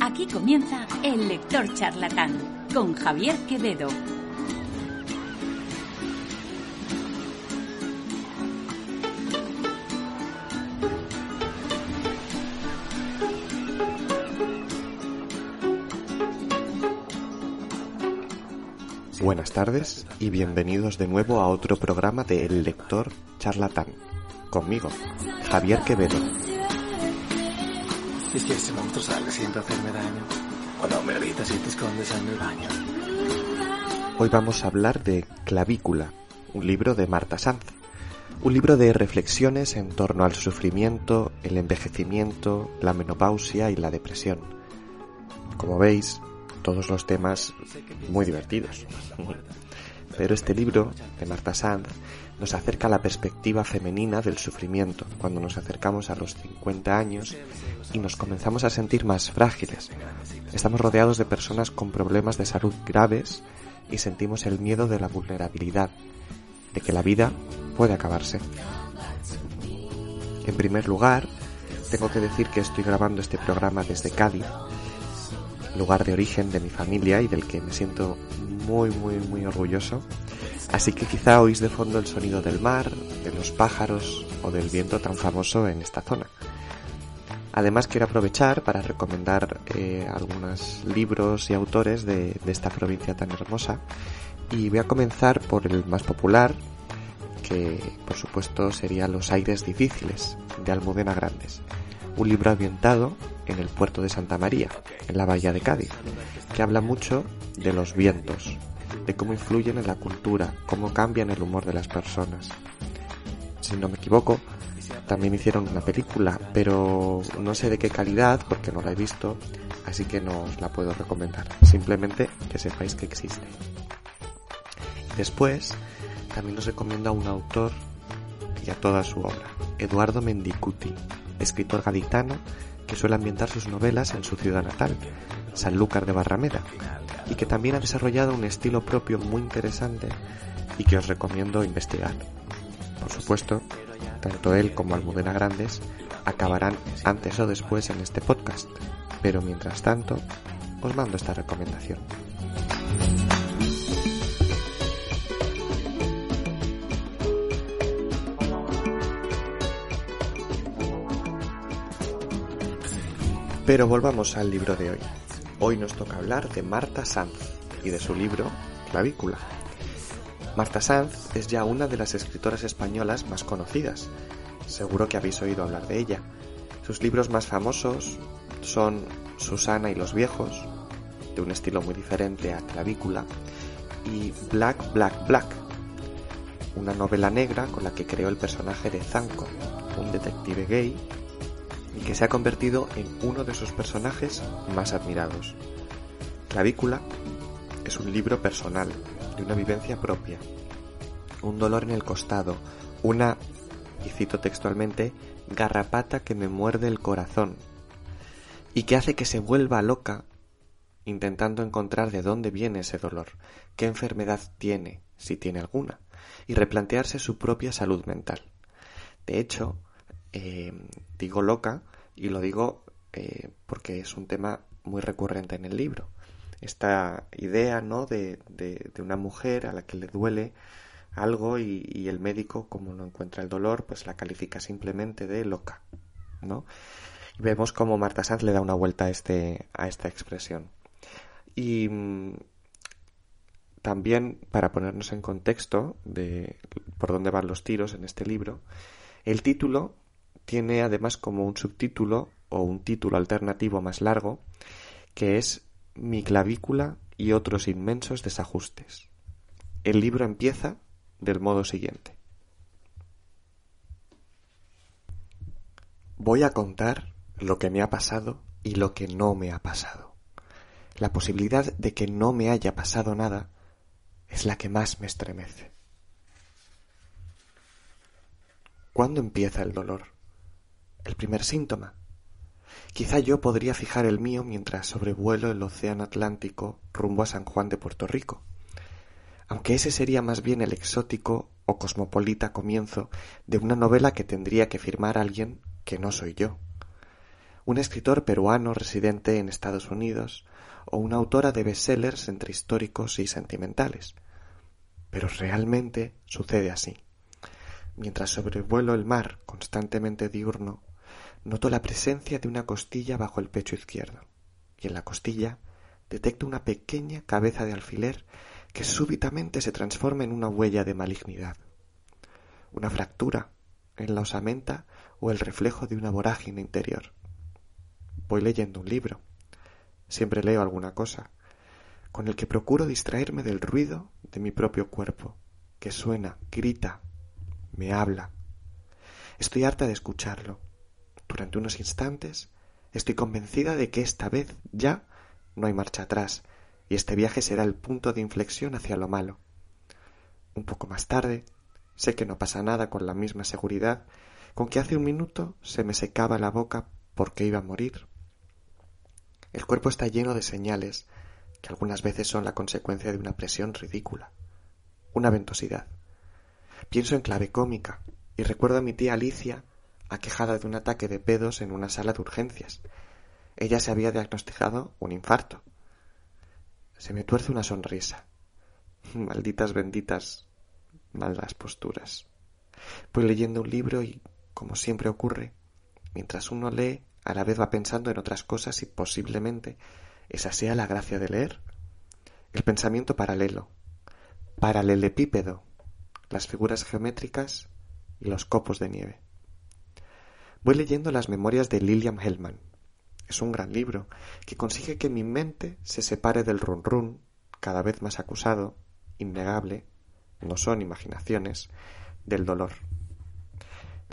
Aquí comienza El Lector Charlatán con Javier Quevedo. Buenas tardes y bienvenidos de nuevo a otro programa de El Lector Charlatán. Conmigo, Javier Quevedo. Es que ese monstruo sale hacerme daño. Cuando me y te escondes en baño. Hoy vamos a hablar de Clavícula, un libro de Marta Sanz. Un libro de reflexiones en torno al sufrimiento, el envejecimiento, la menopausia y la depresión. Como veis, todos los temas muy divertidos. Pero este libro de Marta Sanz nos acerca la perspectiva femenina del sufrimiento cuando nos acercamos a los 50 años y nos comenzamos a sentir más frágiles. Estamos rodeados de personas con problemas de salud graves y sentimos el miedo de la vulnerabilidad, de que la vida puede acabarse. En primer lugar, tengo que decir que estoy grabando este programa desde Cádiz, lugar de origen de mi familia y del que me siento muy, muy, muy orgulloso. Así que quizá oís de fondo el sonido del mar, de los pájaros o del viento tan famoso en esta zona. Además quiero aprovechar para recomendar eh, algunos libros y autores de, de esta provincia tan hermosa. Y voy a comenzar por el más popular, que por supuesto sería Los aires difíciles, de Almudena Grandes, un libro ambientado en el puerto de Santa María, en la bahía de Cádiz, que habla mucho de los vientos, de cómo influyen en la cultura, cómo cambian el humor de las personas. Si no me equivoco, también hicieron una película, pero no sé de qué calidad porque no la he visto, así que no os la puedo recomendar. Simplemente que sepáis que existe. Después, también os recomiendo a un autor y a toda su obra, Eduardo Mendicuti, escritor gaditano que suele ambientar sus novelas en su ciudad natal, Sanlúcar de Barrameda, y que también ha desarrollado un estilo propio muy interesante y que os recomiendo investigar. Por supuesto, tanto él como Almudena Grandes acabarán antes o después en este podcast, pero mientras tanto, os mando esta recomendación. Pero volvamos al libro de hoy. Hoy nos toca hablar de Marta Sanz y de su libro Clavícula. Marta Sanz es ya una de las escritoras españolas más conocidas. Seguro que habéis oído hablar de ella. Sus libros más famosos son Susana y los viejos, de un estilo muy diferente a Clavícula, y Black, Black, Black, una novela negra con la que creó el personaje de Zanco, un detective gay y que se ha convertido en uno de sus personajes más admirados. Clavícula es un libro personal, de una vivencia propia, un dolor en el costado, una, y cito textualmente, garrapata que me muerde el corazón y que hace que se vuelva loca intentando encontrar de dónde viene ese dolor, qué enfermedad tiene, si tiene alguna, y replantearse su propia salud mental. De hecho, eh, digo loca y lo digo eh, porque es un tema muy recurrente en el libro. Esta idea, ¿no? De, de, una mujer a la que le duele algo y, y, el médico, como no encuentra el dolor, pues la califica simplemente de loca, ¿no? Y vemos cómo Marta Sanz le da una vuelta a, este, a esta expresión. Y mmm, también, para ponernos en contexto de por dónde van los tiros en este libro, el título tiene además como un subtítulo o un título alternativo más largo que es Mi clavícula y otros inmensos desajustes. El libro empieza del modo siguiente. Voy a contar lo que me ha pasado y lo que no me ha pasado. La posibilidad de que no me haya pasado nada es la que más me estremece. ¿Cuándo empieza el dolor? El primer síntoma. Quizá yo podría fijar el mío mientras sobrevuelo el océano Atlántico rumbo a San Juan de Puerto Rico. Aunque ese sería más bien el exótico o cosmopolita comienzo de una novela que tendría que firmar alguien que no soy yo. un escritor peruano residente en Estados Unidos o una autora de bestsellers entre históricos y sentimentales. Pero realmente sucede así. Mientras sobrevuelo el mar constantemente diurno, noto la presencia de una costilla bajo el pecho izquierdo, y en la costilla detecto una pequeña cabeza de alfiler que súbitamente se transforma en una huella de malignidad, una fractura en la osamenta o el reflejo de una vorágine interior. Voy leyendo un libro, siempre leo alguna cosa, con el que procuro distraerme del ruido de mi propio cuerpo, que suena, grita, me habla. Estoy harta de escucharlo. Durante unos instantes estoy convencida de que esta vez ya no hay marcha atrás, y este viaje será el punto de inflexión hacia lo malo. Un poco más tarde, sé que no pasa nada con la misma seguridad con que hace un minuto se me secaba la boca porque iba a morir. El cuerpo está lleno de señales que algunas veces son la consecuencia de una presión ridícula, una ventosidad. Pienso en clave cómica y recuerdo a mi tía Alicia aquejada de un ataque de pedos en una sala de urgencias. Ella se había diagnosticado un infarto. Se me tuerce una sonrisa. Malditas benditas malas posturas. Voy leyendo un libro y, como siempre ocurre, mientras uno lee, a la vez va pensando en otras cosas y posiblemente esa sea la gracia de leer. El pensamiento paralelo, paralelepípedo, las figuras geométricas y los copos de nieve. Voy leyendo las memorias de Lilian Hellman. Es un gran libro que consigue que mi mente se separe del run run, cada vez más acusado, innegable, no son imaginaciones, del dolor.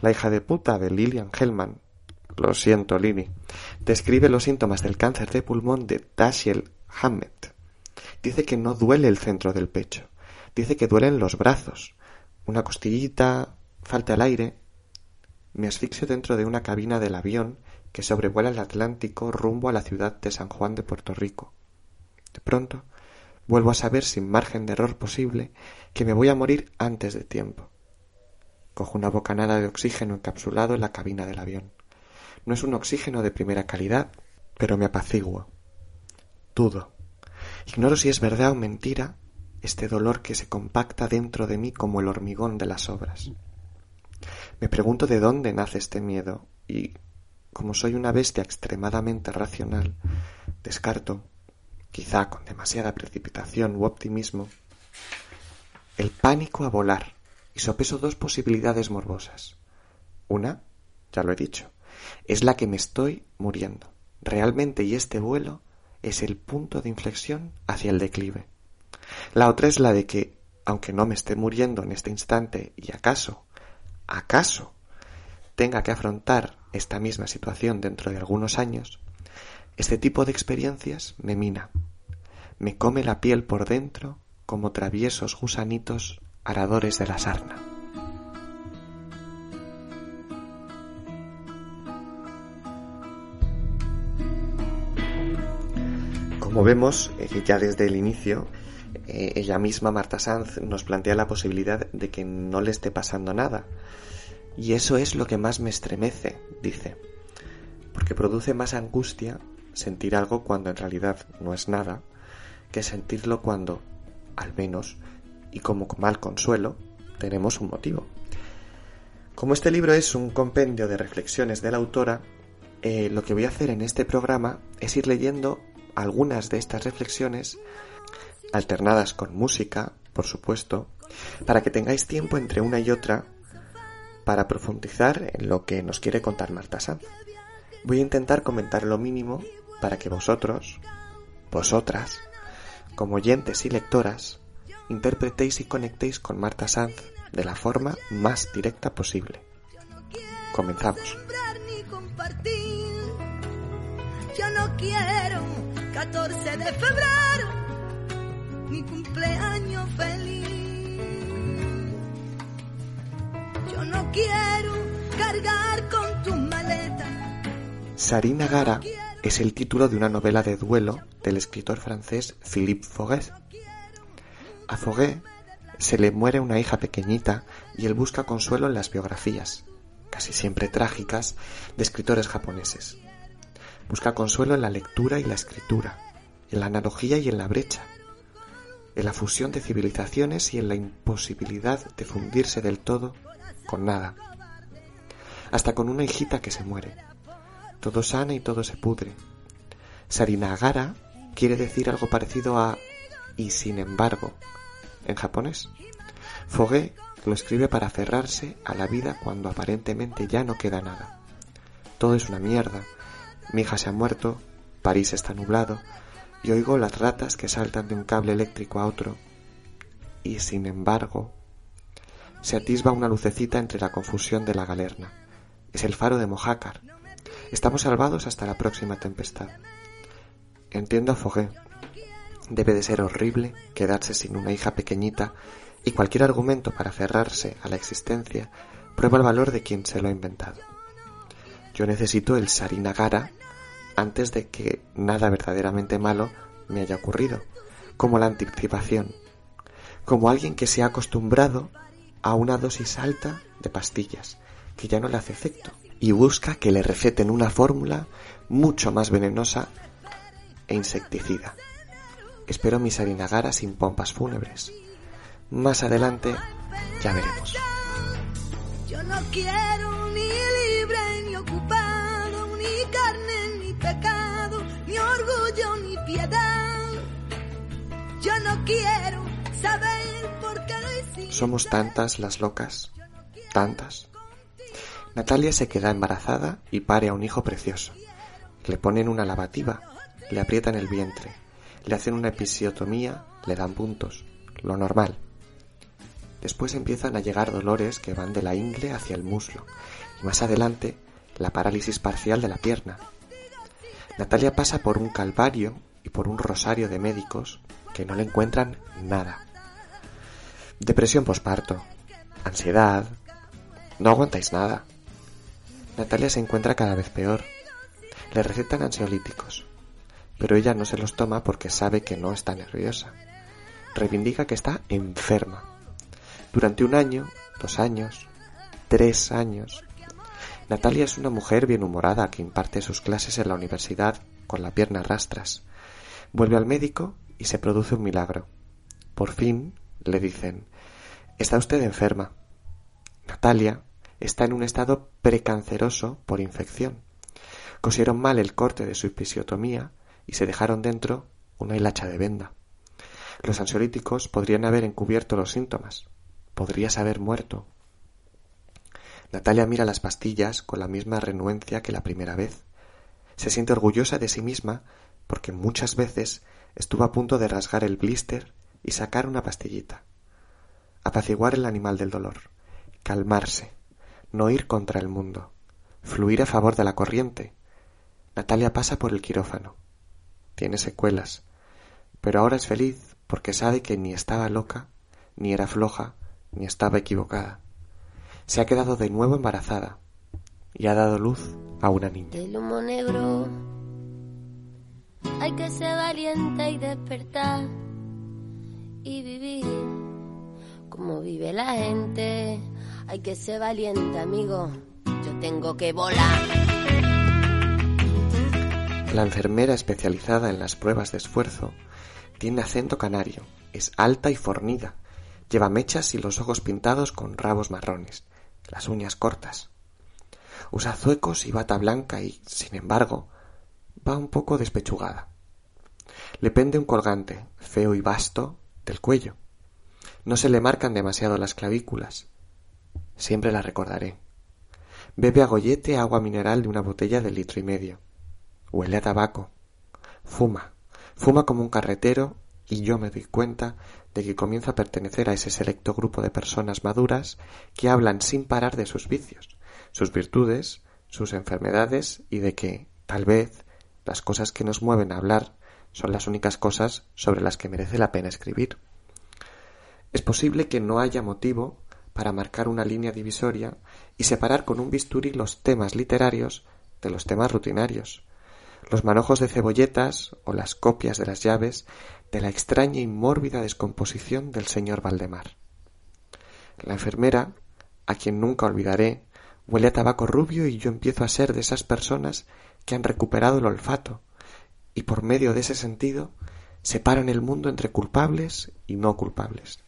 La hija de puta de Lilian Hellman lo siento, Lini. Describe los síntomas del cáncer de pulmón de Dashiell Hammett. Dice que no duele el centro del pecho. Dice que duelen los brazos. Una costillita, falta el aire. Me asfixio dentro de una cabina del avión que sobrevuela el Atlántico rumbo a la ciudad de San Juan de Puerto Rico. De pronto, vuelvo a saber sin margen de error posible que me voy a morir antes de tiempo. Cojo una bocanada de oxígeno encapsulado en la cabina del avión. No es un oxígeno de primera calidad, pero me apaciguo. Dudo. Ignoro si es verdad o mentira este dolor que se compacta dentro de mí como el hormigón de las obras. Me pregunto de dónde nace este miedo y, como soy una bestia extremadamente racional, descarto, quizá con demasiada precipitación u optimismo, el pánico a volar y sopeso dos posibilidades morbosas. Una, ya lo he dicho, es la que me estoy muriendo. Realmente, y este vuelo es el punto de inflexión hacia el declive. La otra es la de que, aunque no me esté muriendo en este instante y acaso, acaso, tenga que afrontar esta misma situación dentro de algunos años, este tipo de experiencias me mina, me come la piel por dentro como traviesos gusanitos aradores de la sarna. Como vemos, eh, ya desde el inicio, eh, ella misma, Marta Sanz, nos plantea la posibilidad de que no le esté pasando nada. Y eso es lo que más me estremece, dice, porque produce más angustia sentir algo cuando en realidad no es nada, que sentirlo cuando, al menos, y como mal consuelo, tenemos un motivo. Como este libro es un compendio de reflexiones de la autora, eh, lo que voy a hacer en este programa es ir leyendo algunas de estas reflexiones, alternadas con música, por supuesto, para que tengáis tiempo entre una y otra para profundizar en lo que nos quiere contar Marta Sanz. Voy a intentar comentar lo mínimo para que vosotros, vosotras, como oyentes y lectoras, interpretéis y conectéis con Marta Sanz de la forma más directa posible. Comenzamos. Yo no quiero 14 de febrero, mi cumpleaños feliz. Yo no quiero cargar con tu maleta. Sarina Gara es el título de una novela de duelo del escritor francés Philippe Foguet. A Foguet se le muere una hija pequeñita y él busca consuelo en las biografías, casi siempre trágicas, de escritores japoneses. Busca consuelo en la lectura y la escritura, en la analogía y en la brecha, en la fusión de civilizaciones y en la imposibilidad de fundirse del todo con nada. Hasta con una hijita que se muere. Todo sana y todo se pudre. Sarinagara quiere decir algo parecido a y sin embargo en japonés. Foguet lo escribe para aferrarse a la vida cuando aparentemente ya no queda nada. Todo es una mierda. Mi hija se ha muerto, París está nublado, y oigo las ratas que saltan de un cable eléctrico a otro. Y sin embargo, se atisba una lucecita entre la confusión de la galerna. Es el faro de Mojácar. Estamos salvados hasta la próxima tempestad. Entiendo a Foguet. Debe de ser horrible quedarse sin una hija pequeñita y cualquier argumento para aferrarse a la existencia prueba el valor de quien se lo ha inventado. Yo necesito el Sarinagara antes de que nada verdaderamente malo me haya ocurrido, como la anticipación, como alguien que se ha acostumbrado a una dosis alta de pastillas, que ya no le hace efecto, y busca que le receten una fórmula mucho más venenosa e insecticida. Espero mi Sarinagara sin pompas fúnebres. Más adelante ya veremos. Yo no quiero quiero saber por qué. Somos tantas las locas, tantas. Natalia se queda embarazada y pare a un hijo precioso. Le ponen una lavativa, le aprietan el vientre, le hacen una episiotomía, le dan puntos, lo normal. Después empiezan a llegar dolores que van de la ingle hacia el muslo y más adelante la parálisis parcial de la pierna. Natalia pasa por un calvario y por un rosario de médicos no le encuentran nada. Depresión posparto, ansiedad. No aguantáis nada. Natalia se encuentra cada vez peor. Le recetan ansiolíticos, pero ella no se los toma porque sabe que no está nerviosa. Reivindica que está enferma. Durante un año, dos años, tres años, Natalia es una mujer bien humorada que imparte sus clases en la universidad con la pierna a rastras. Vuelve al médico y se produce un milagro. Por fin le dicen, está usted enferma. Natalia está en un estado precanceroso por infección. Cosieron mal el corte de su episiotomía y se dejaron dentro una hilacha de venda. Los ansiolíticos podrían haber encubierto los síntomas, podrías haber muerto. Natalia mira las pastillas con la misma renuencia que la primera vez. Se siente orgullosa de sí misma porque muchas veces estuvo a punto de rasgar el blister y sacar una pastillita. Apaciguar el animal del dolor, calmarse, no ir contra el mundo, fluir a favor de la corriente. Natalia pasa por el quirófano. Tiene secuelas, pero ahora es feliz porque sabe que ni estaba loca, ni era floja, ni estaba equivocada. Se ha quedado de nuevo embarazada y ha dado luz a una niña. Hay que ser valiente y despertar y vivir como vive la gente. Hay que ser valiente, amigo. Yo tengo que volar. La enfermera especializada en las pruebas de esfuerzo tiene acento canario, es alta y fornida, lleva mechas y los ojos pintados con rabos marrones, las uñas cortas. Usa zuecos y bata blanca y, sin embargo, va un poco despechugada. Le pende un colgante, feo y vasto, del cuello. No se le marcan demasiado las clavículas. Siempre la recordaré. Bebe a gollete agua mineral de una botella de litro y medio. Huele a tabaco. Fuma. Fuma como un carretero y yo me doy cuenta de que comienza a pertenecer a ese selecto grupo de personas maduras que hablan sin parar de sus vicios, sus virtudes, sus enfermedades y de que, tal vez, las cosas que nos mueven a hablar son las únicas cosas sobre las que merece la pena escribir. Es posible que no haya motivo para marcar una línea divisoria y separar con un bisturí los temas literarios de los temas rutinarios, los manojos de cebolletas o las copias de las llaves de la extraña y mórbida descomposición del señor Valdemar. La enfermera, a quien nunca olvidaré, huele a tabaco rubio y yo empiezo a ser de esas personas que han recuperado el olfato y por medio de ese sentido separan el mundo entre culpables y no culpables.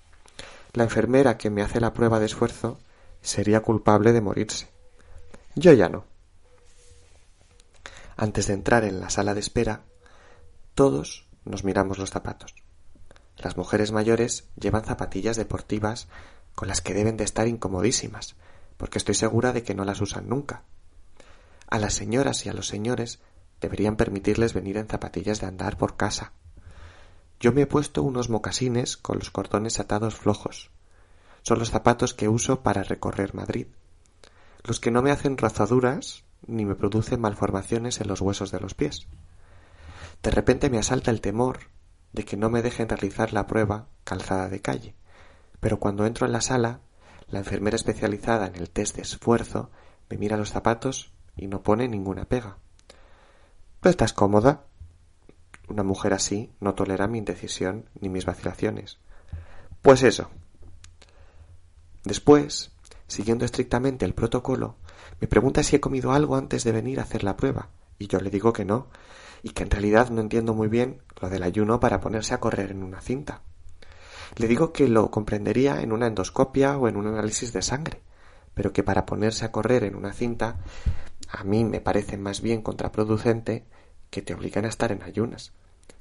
La enfermera que me hace la prueba de esfuerzo sería culpable de morirse. Yo ya no. Antes de entrar en la sala de espera, todos nos miramos los zapatos. Las mujeres mayores llevan zapatillas deportivas con las que deben de estar incomodísimas, porque estoy segura de que no las usan nunca. A las señoras y a los señores deberían permitirles venir en zapatillas de andar por casa. Yo me he puesto unos mocasines con los cordones atados flojos. Son los zapatos que uso para recorrer Madrid. Los que no me hacen rozaduras ni me producen malformaciones en los huesos de los pies. De repente me asalta el temor de que no me dejen realizar la prueba calzada de calle. Pero cuando entro en la sala, la enfermera especializada en el test de esfuerzo me mira los zapatos y no pone ninguna pega. ¿No estás cómoda? Una mujer así no tolera mi indecisión ni mis vacilaciones. Pues eso. Después, siguiendo estrictamente el protocolo, me pregunta si he comido algo antes de venir a hacer la prueba, y yo le digo que no, y que en realidad no entiendo muy bien lo del ayuno para ponerse a correr en una cinta. Le digo que lo comprendería en una endoscopia o en un análisis de sangre, pero que para ponerse a correr en una cinta a mí me parece más bien contraproducente que te obligan a estar en ayunas,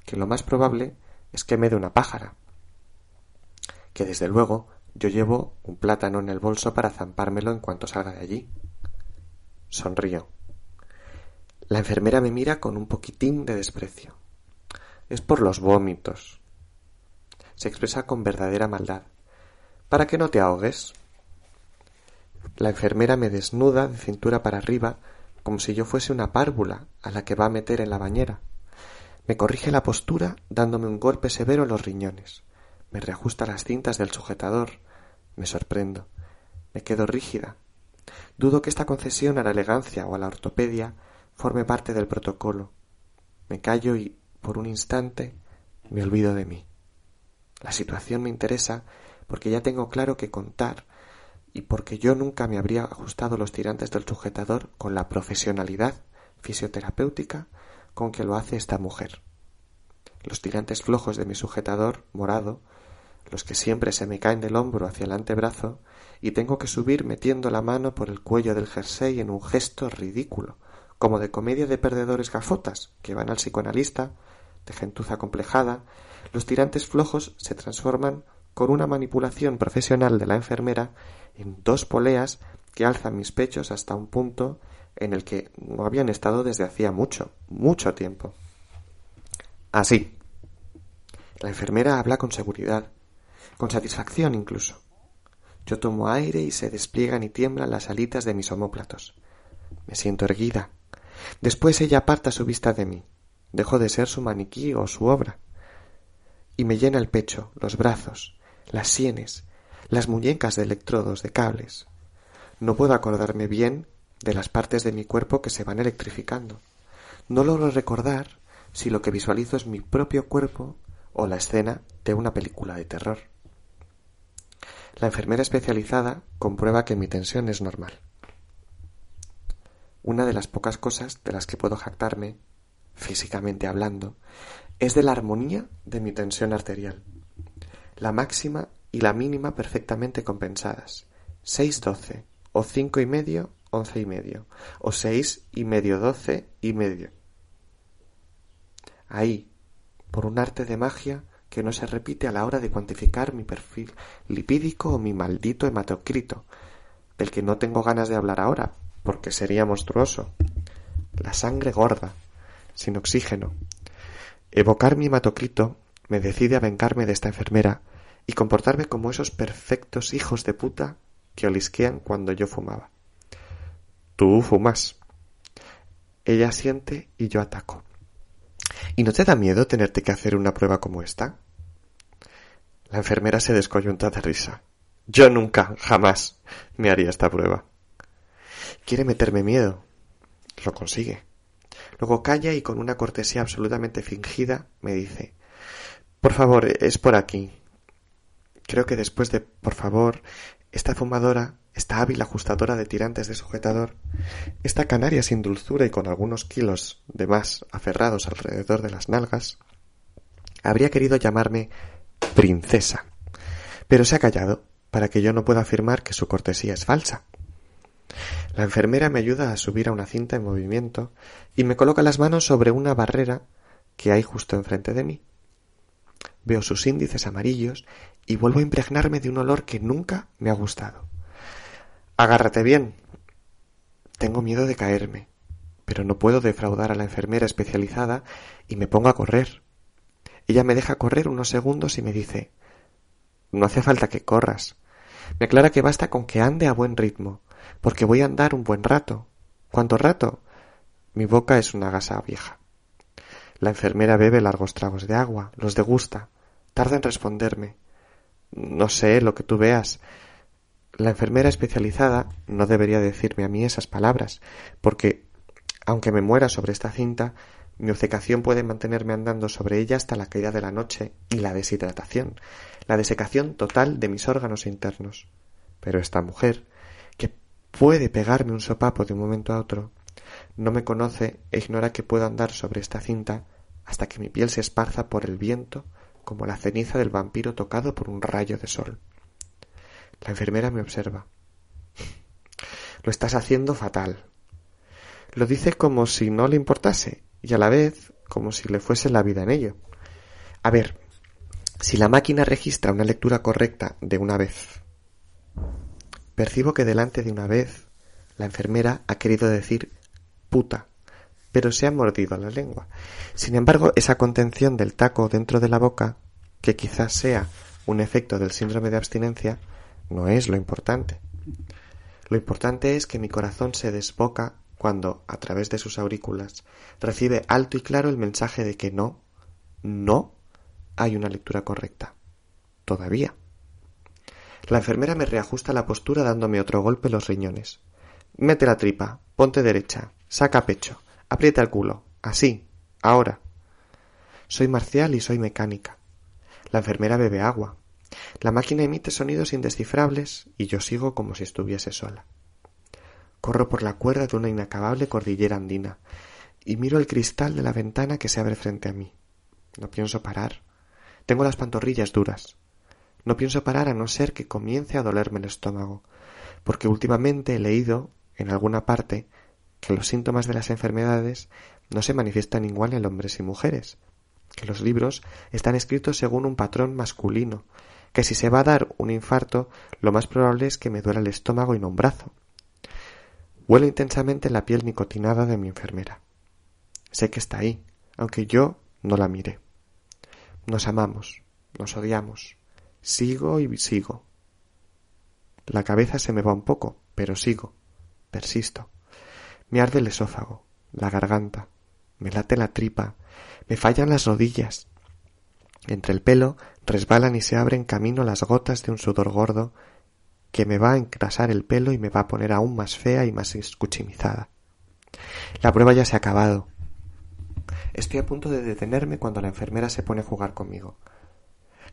que lo más probable es que me dé una pájara. Que desde luego yo llevo un plátano en el bolso para zampármelo en cuanto salga de allí. Sonrío. La enfermera me mira con un poquitín de desprecio. Es por los vómitos. Se expresa con verdadera maldad. Para que no te ahogues. La enfermera me desnuda de cintura para arriba como si yo fuese una párvula a la que va a meter en la bañera. Me corrige la postura dándome un golpe severo en los riñones. Me reajusta las cintas del sujetador. Me sorprendo. Me quedo rígida. Dudo que esta concesión a la elegancia o a la ortopedia forme parte del protocolo. Me callo y, por un instante, me olvido de mí. La situación me interesa porque ya tengo claro que contar y porque yo nunca me habría ajustado los tirantes del sujetador con la profesionalidad fisioterapéutica con que lo hace esta mujer. Los tirantes flojos de mi sujetador morado, los que siempre se me caen del hombro hacia el antebrazo, y tengo que subir metiendo la mano por el cuello del jersey en un gesto ridículo, como de comedia de perdedores gafotas que van al psicoanalista, de gentuza complejada, los tirantes flojos se transforman con una manipulación profesional de la enfermera en dos poleas que alzan mis pechos hasta un punto en el que no habían estado desde hacía mucho, mucho tiempo. Así. La enfermera habla con seguridad, con satisfacción incluso. Yo tomo aire y se despliegan y tiemblan las alitas de mis omóplatos. Me siento erguida. Después ella aparta su vista de mí. Dejo de ser su maniquí o su obra. Y me llena el pecho, los brazos, las sienes, las muñecas de electrodos, de cables. No puedo acordarme bien de las partes de mi cuerpo que se van electrificando. No logro recordar si lo que visualizo es mi propio cuerpo o la escena de una película de terror. La enfermera especializada comprueba que mi tensión es normal. Una de las pocas cosas de las que puedo jactarme, físicamente hablando, es de la armonía de mi tensión arterial. La máxima y la mínima perfectamente compensadas. Seis doce, o cinco y medio, once y medio, o seis y medio doce y medio. Ahí, por un arte de magia que no se repite a la hora de cuantificar mi perfil lipídico o mi maldito hematocrito, del que no tengo ganas de hablar ahora, porque sería monstruoso. La sangre gorda, sin oxígeno. Evocar mi hematocrito me decide a vengarme de esta enfermera y comportarme como esos perfectos hijos de puta que olisquean cuando yo fumaba. Tú fumas. Ella siente y yo ataco. ¿Y no te da miedo tenerte que hacer una prueba como esta? La enfermera se descoyunta de risa. Yo nunca, jamás, me haría esta prueba. Quiere meterme miedo. Lo consigue. Luego calla y con una cortesía absolutamente fingida me dice Por favor, es por aquí. Creo que después de por favor, esta fumadora esta hábil ajustadora de tirantes de sujetador, esta canaria sin dulzura y con algunos kilos de más aferrados alrededor de las nalgas, habría querido llamarme princesa, pero se ha callado para que yo no pueda afirmar que su cortesía es falsa. La enfermera me ayuda a subir a una cinta en movimiento y me coloca las manos sobre una barrera que hay justo enfrente de mí. Veo sus índices amarillos y vuelvo a impregnarme de un olor que nunca me ha gustado. Agárrate bien. Tengo miedo de caerme, pero no puedo defraudar a la enfermera especializada y me pongo a correr. Ella me deja correr unos segundos y me dice No hace falta que corras. Me aclara que basta con que ande a buen ritmo, porque voy a andar un buen rato. ¿Cuánto rato? Mi boca es una gasa vieja. La enfermera bebe largos tragos de agua, los degusta, tarda en responderme. No sé lo que tú veas. La enfermera especializada no debería decirme a mí esas palabras, porque, aunque me muera sobre esta cinta, mi obcecación puede mantenerme andando sobre ella hasta la caída de la noche y la deshidratación, la desecación total de mis órganos internos. Pero esta mujer, que puede pegarme un sopapo de un momento a otro, no me conoce e ignora que puedo andar sobre esta cinta hasta que mi piel se esparza por el viento como la ceniza del vampiro tocado por un rayo de sol. La enfermera me observa. Lo estás haciendo fatal. Lo dice como si no le importase y a la vez como si le fuese la vida en ello. A ver, si la máquina registra una lectura correcta de una vez, percibo que delante de una vez la enfermera ha querido decir puta, pero se ha mordido la lengua. Sin embargo, esa contención del taco dentro de la boca, que quizás sea un efecto del síndrome de abstinencia, no es lo importante. Lo importante es que mi corazón se desboca cuando, a través de sus aurículas, recibe alto y claro el mensaje de que no, no hay una lectura correcta. Todavía. La enfermera me reajusta la postura dándome otro golpe los riñones. Mete la tripa, ponte derecha, saca pecho, aprieta el culo, así, ahora. Soy marcial y soy mecánica. La enfermera bebe agua. La máquina emite sonidos indescifrables y yo sigo como si estuviese sola. Corro por la cuerda de una inacabable cordillera andina y miro el cristal de la ventana que se abre frente a mí. No pienso parar. Tengo las pantorrillas duras. No pienso parar a no ser que comience a dolerme el estómago, porque últimamente he leído, en alguna parte, que los síntomas de las enfermedades no se manifiestan igual en hombres y mujeres, que los libros están escritos según un patrón masculino, que si se va a dar un infarto, lo más probable es que me duela el estómago y no un brazo. Huele intensamente la piel nicotinada de mi enfermera. Sé que está ahí, aunque yo no la mire. Nos amamos, nos odiamos. Sigo y sigo. La cabeza se me va un poco, pero sigo, persisto. Me arde el esófago, la garganta, me late la tripa, me fallan las rodillas. Entre el pelo resbalan y se abren camino las gotas de un sudor gordo que me va a encrasar el pelo y me va a poner aún más fea y más escuchimizada. La prueba ya se ha acabado. Estoy a punto de detenerme cuando la enfermera se pone a jugar conmigo.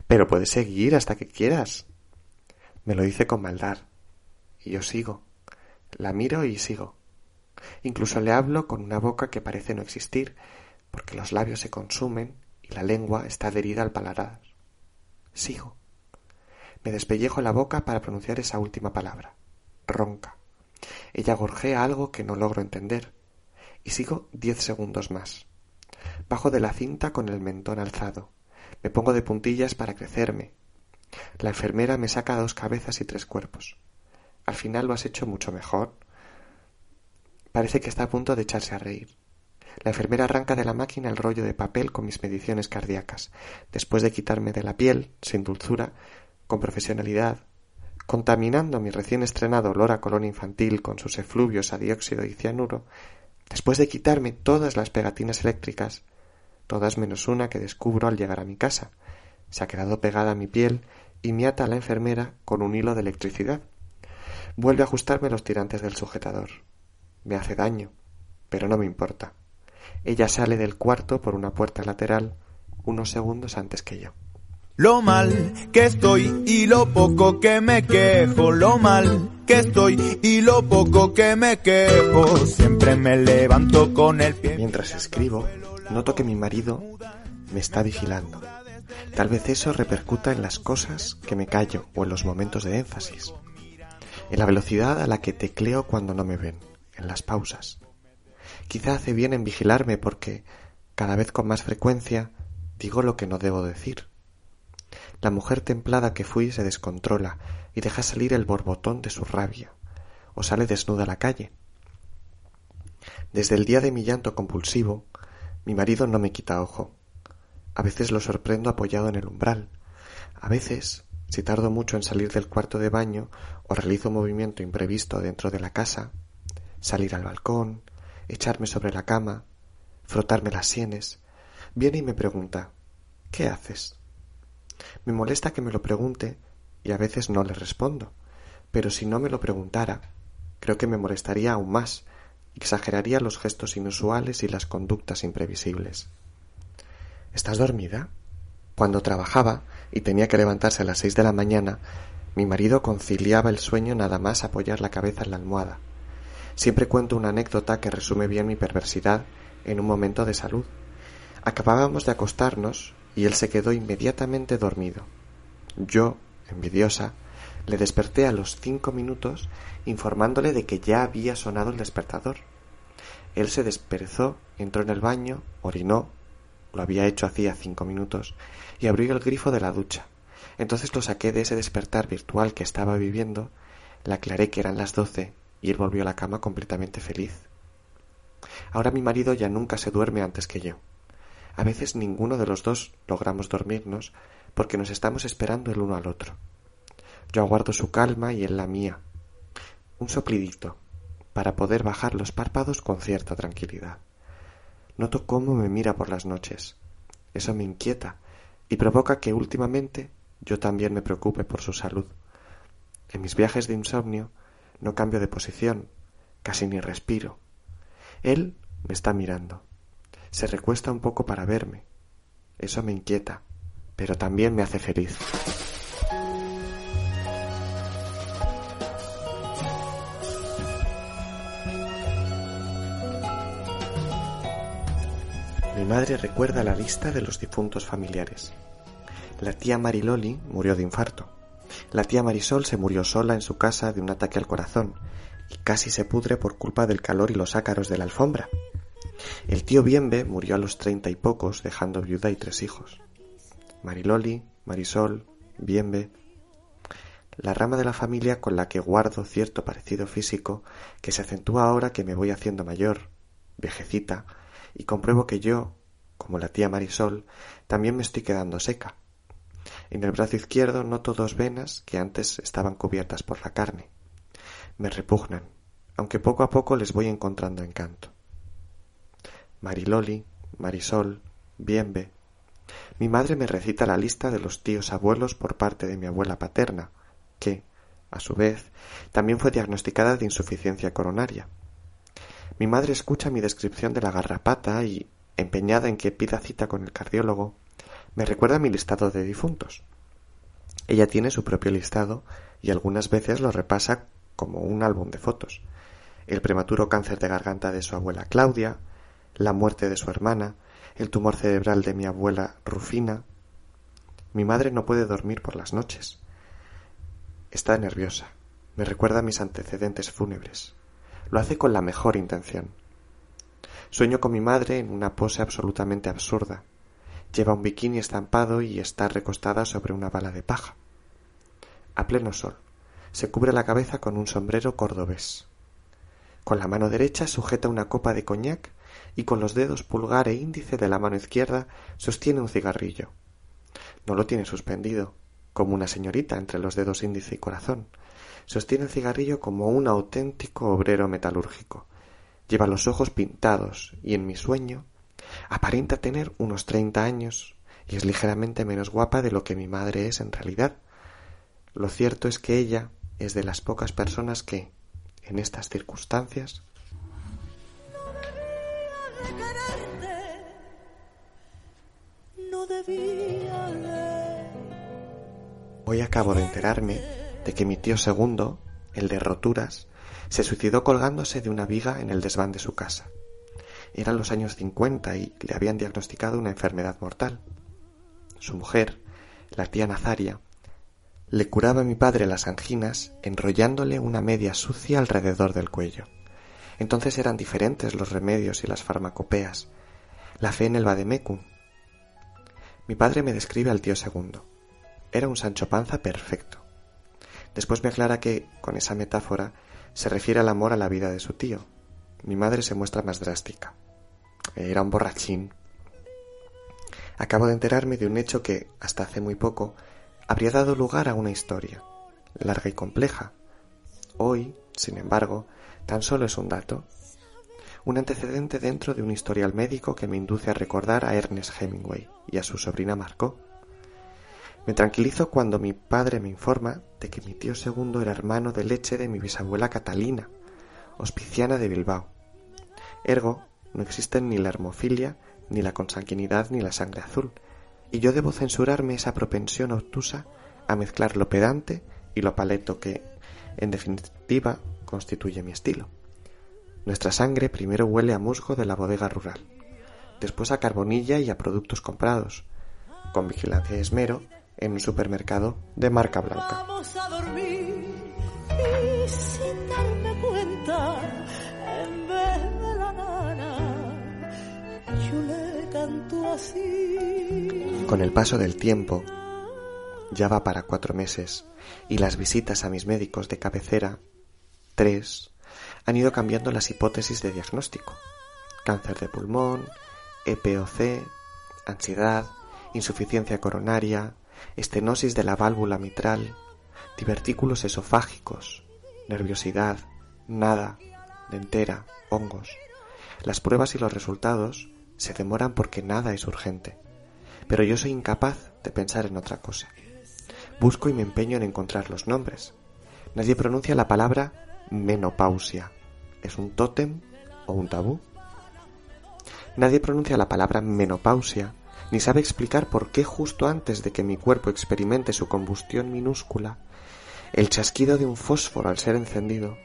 Pero puedes seguir hasta que quieras. Me lo dice con maldad. Y yo sigo. La miro y sigo. Incluso le hablo con una boca que parece no existir, porque los labios se consumen y la lengua está adherida al paladar. Sigo. Me despellejo la boca para pronunciar esa última palabra. Ronca. Ella gorjea algo que no logro entender. Y sigo diez segundos más. Bajo de la cinta con el mentón alzado. Me pongo de puntillas para crecerme. La enfermera me saca dos cabezas y tres cuerpos. Al final lo has hecho mucho mejor. Parece que está a punto de echarse a reír. La enfermera arranca de la máquina el rollo de papel con mis mediciones cardíacas. Después de quitarme de la piel, sin dulzura, con profesionalidad, contaminando mi recién estrenado olor a colón infantil con sus efluvios a dióxido y cianuro, después de quitarme todas las pegatinas eléctricas, todas menos una que descubro al llegar a mi casa, se ha quedado pegada a mi piel y me ata a la enfermera con un hilo de electricidad. Vuelve a ajustarme los tirantes del sujetador. Me hace daño, pero no me importa. Ella sale del cuarto por una puerta lateral unos segundos antes que yo. lo mal que estoy y lo poco que me quejo, lo mal que estoy y lo poco que me quejo, siempre me levanto con el pie. Mientras escribo, noto que mi marido me está vigilando. Tal vez eso repercuta en las cosas que me callo o en los momentos de énfasis, en la velocidad a la que tecleo cuando no me ven, en las pausas. Quizá hace bien en vigilarme porque cada vez con más frecuencia digo lo que no debo decir la mujer templada que fui se descontrola y deja salir el borbotón de su rabia, o sale desnuda a la calle. Desde el día de mi llanto compulsivo, mi marido no me quita ojo. A veces lo sorprendo apoyado en el umbral. A veces, si tardo mucho en salir del cuarto de baño o realizo un movimiento imprevisto dentro de la casa, salir al balcón, echarme sobre la cama, frotarme las sienes, viene y me pregunta ¿Qué haces? Me molesta que me lo pregunte y a veces no le respondo. Pero si no me lo preguntara, creo que me molestaría aún más, exageraría los gestos inusuales y las conductas imprevisibles. ¿Estás dormida? Cuando trabajaba y tenía que levantarse a las seis de la mañana, mi marido conciliaba el sueño nada más apoyar la cabeza en la almohada. Siempre cuento una anécdota que resume bien mi perversidad en un momento de salud. Acabábamos de acostarnos y él se quedó inmediatamente dormido. Yo, envidiosa, le desperté a los cinco minutos informándole de que ya había sonado el despertador. Él se desperezó, entró en el baño, orinó, lo había hecho hacía cinco minutos, y abrió el grifo de la ducha. Entonces lo saqué de ese despertar virtual que estaba viviendo, le aclaré que eran las doce y él volvió a la cama completamente feliz. Ahora mi marido ya nunca se duerme antes que yo. A veces ninguno de los dos logramos dormirnos porque nos estamos esperando el uno al otro. Yo aguardo su calma y él la mía. Un soplidito, para poder bajar los párpados con cierta tranquilidad. Noto cómo me mira por las noches. Eso me inquieta y provoca que últimamente yo también me preocupe por su salud. En mis viajes de insomnio no cambio de posición, casi ni respiro. Él me está mirando se recuesta un poco para verme. Eso me inquieta, pero también me hace feliz. Mi madre recuerda la lista de los difuntos familiares. La tía Mariloli murió de infarto. La tía Marisol se murió sola en su casa de un ataque al corazón y casi se pudre por culpa del calor y los ácaros de la alfombra. El tío Bienve murió a los treinta y pocos, dejando viuda y tres hijos. Mariloli, Marisol, Bienve. La rama de la familia con la que guardo cierto parecido físico que se acentúa ahora que me voy haciendo mayor, viejecita, y compruebo que yo, como la tía Marisol, también me estoy quedando seca. En el brazo izquierdo noto dos venas que antes estaban cubiertas por la carne. Me repugnan, aunque poco a poco les voy encontrando encanto. Mariloli, Marisol, Bienve. Mi madre me recita la lista de los tíos abuelos por parte de mi abuela paterna, que, a su vez, también fue diagnosticada de insuficiencia coronaria. Mi madre escucha mi descripción de la garrapata y, empeñada en que pida cita con el cardiólogo, me recuerda mi listado de difuntos. Ella tiene su propio listado y algunas veces lo repasa como un álbum de fotos. El prematuro cáncer de garganta de su abuela Claudia, la muerte de su hermana, el tumor cerebral de mi abuela Rufina. Mi madre no puede dormir por las noches. Está nerviosa. Me recuerda mis antecedentes fúnebres. Lo hace con la mejor intención. Sueño con mi madre en una pose absolutamente absurda. Lleva un bikini estampado y está recostada sobre una bala de paja. A pleno sol. Se cubre la cabeza con un sombrero cordobés. Con la mano derecha sujeta una copa de coñac y con los dedos pulgar e índice de la mano izquierda sostiene un cigarrillo. No lo tiene suspendido, como una señorita entre los dedos índice y corazón. Sostiene el cigarrillo como un auténtico obrero metalúrgico. Lleva los ojos pintados y en mi sueño aparenta tener unos treinta años y es ligeramente menos guapa de lo que mi madre es en realidad. Lo cierto es que ella es de las pocas personas que, en estas circunstancias, no debía Hoy acabo de enterarme de que mi tío segundo, el de roturas, se suicidó colgándose de una viga en el desván de su casa. Eran los años 50 y le habían diagnosticado una enfermedad mortal. Su mujer, la tía Nazaria, le curaba a mi padre las anginas enrollándole una media sucia alrededor del cuello. Entonces eran diferentes los remedios y las farmacopeas. La fe en el vademecum. Mi padre me describe al tío segundo. Era un Sancho Panza perfecto. Después me aclara que, con esa metáfora, se refiere al amor a la vida de su tío. Mi madre se muestra más drástica. Era un borrachín. Acabo de enterarme de un hecho que, hasta hace muy poco, habría dado lugar a una historia, larga y compleja. Hoy, sin embargo, tan solo es un dato, un antecedente dentro de un historial médico que me induce a recordar a Ernest Hemingway y a su sobrina Marco. Me tranquilizo cuando mi padre me informa de que mi tío segundo era hermano de leche de mi bisabuela Catalina, hospiciana de Bilbao. Ergo, no existen ni la hermofilia, ni la consanguinidad, ni la sangre azul, y yo debo censurarme esa propensión obtusa a mezclar lo pedante y lo paleto que, en definitiva, constituye mi estilo. Nuestra sangre primero huele a musgo de la bodega rural, después a carbonilla y a productos comprados, con vigilancia y esmero, en un supermercado de marca blanca. Con el paso del tiempo, ya va para cuatro meses, y las visitas a mis médicos de cabecera, tres, han ido cambiando las hipótesis de diagnóstico. Cáncer de pulmón, EPOC, ansiedad, insuficiencia coronaria, estenosis de la válvula mitral, divertículos esofágicos, nerviosidad, nada, dentera, hongos. Las pruebas y los resultados se demoran porque nada es urgente, pero yo soy incapaz de pensar en otra cosa. Busco y me empeño en encontrar los nombres. Nadie pronuncia la palabra menopausia. ¿Es un tótem o un tabú? Nadie pronuncia la palabra menopausia ni sabe explicar por qué justo antes de que mi cuerpo experimente su combustión minúscula, el chasquido de un fósforo al ser encendido,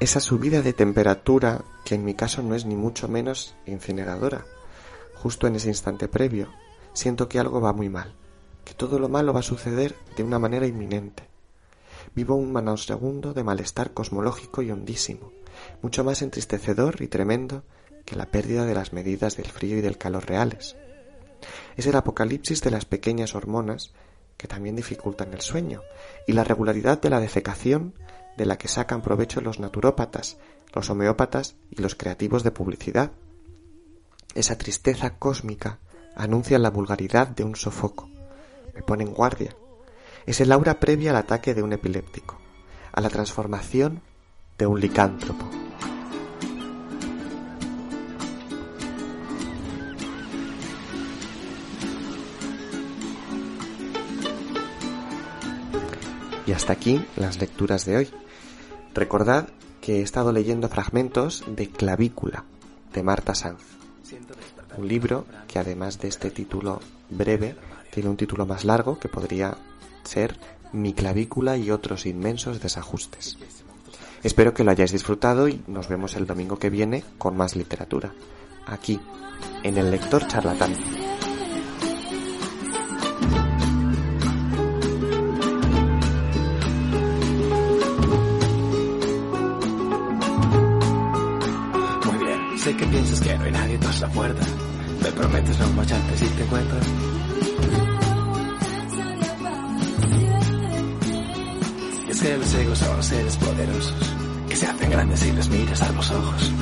esa subida de temperatura que en mi caso no es ni mucho menos incineradora, justo en ese instante previo, siento que algo va muy mal, que todo lo malo va a suceder de una manera inminente. Vivo un segundo de malestar cosmológico y hondísimo, mucho más entristecedor y tremendo que la pérdida de las medidas del frío y del calor reales. Es el apocalipsis de las pequeñas hormonas que también dificultan el sueño y la regularidad de la defecación de la que sacan provecho los naturópatas, los homeópatas y los creativos de publicidad. Esa tristeza cósmica anuncia la vulgaridad de un sofoco. Me pone en guardia. Es el aura previa al ataque de un epiléptico, a la transformación de un licántropo. Y hasta aquí las lecturas de hoy. Recordad que he estado leyendo fragmentos de Clavícula, de Marta Sanz. Un libro que además de este título breve, tiene un título más largo que podría ser Mi clavícula y otros inmensos desajustes. Espero que lo hayáis disfrutado y nos vemos el domingo que viene con más literatura, aquí, en el lector charlatán. Muy bien, sé que piensas que no hay nadie tras la puerta. Me prometes no marcharte si te encuentro. Y es que los ciegos son seres poderosos que se hacen grandes si les miras a los ojos.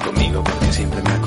conmigo porque siempre me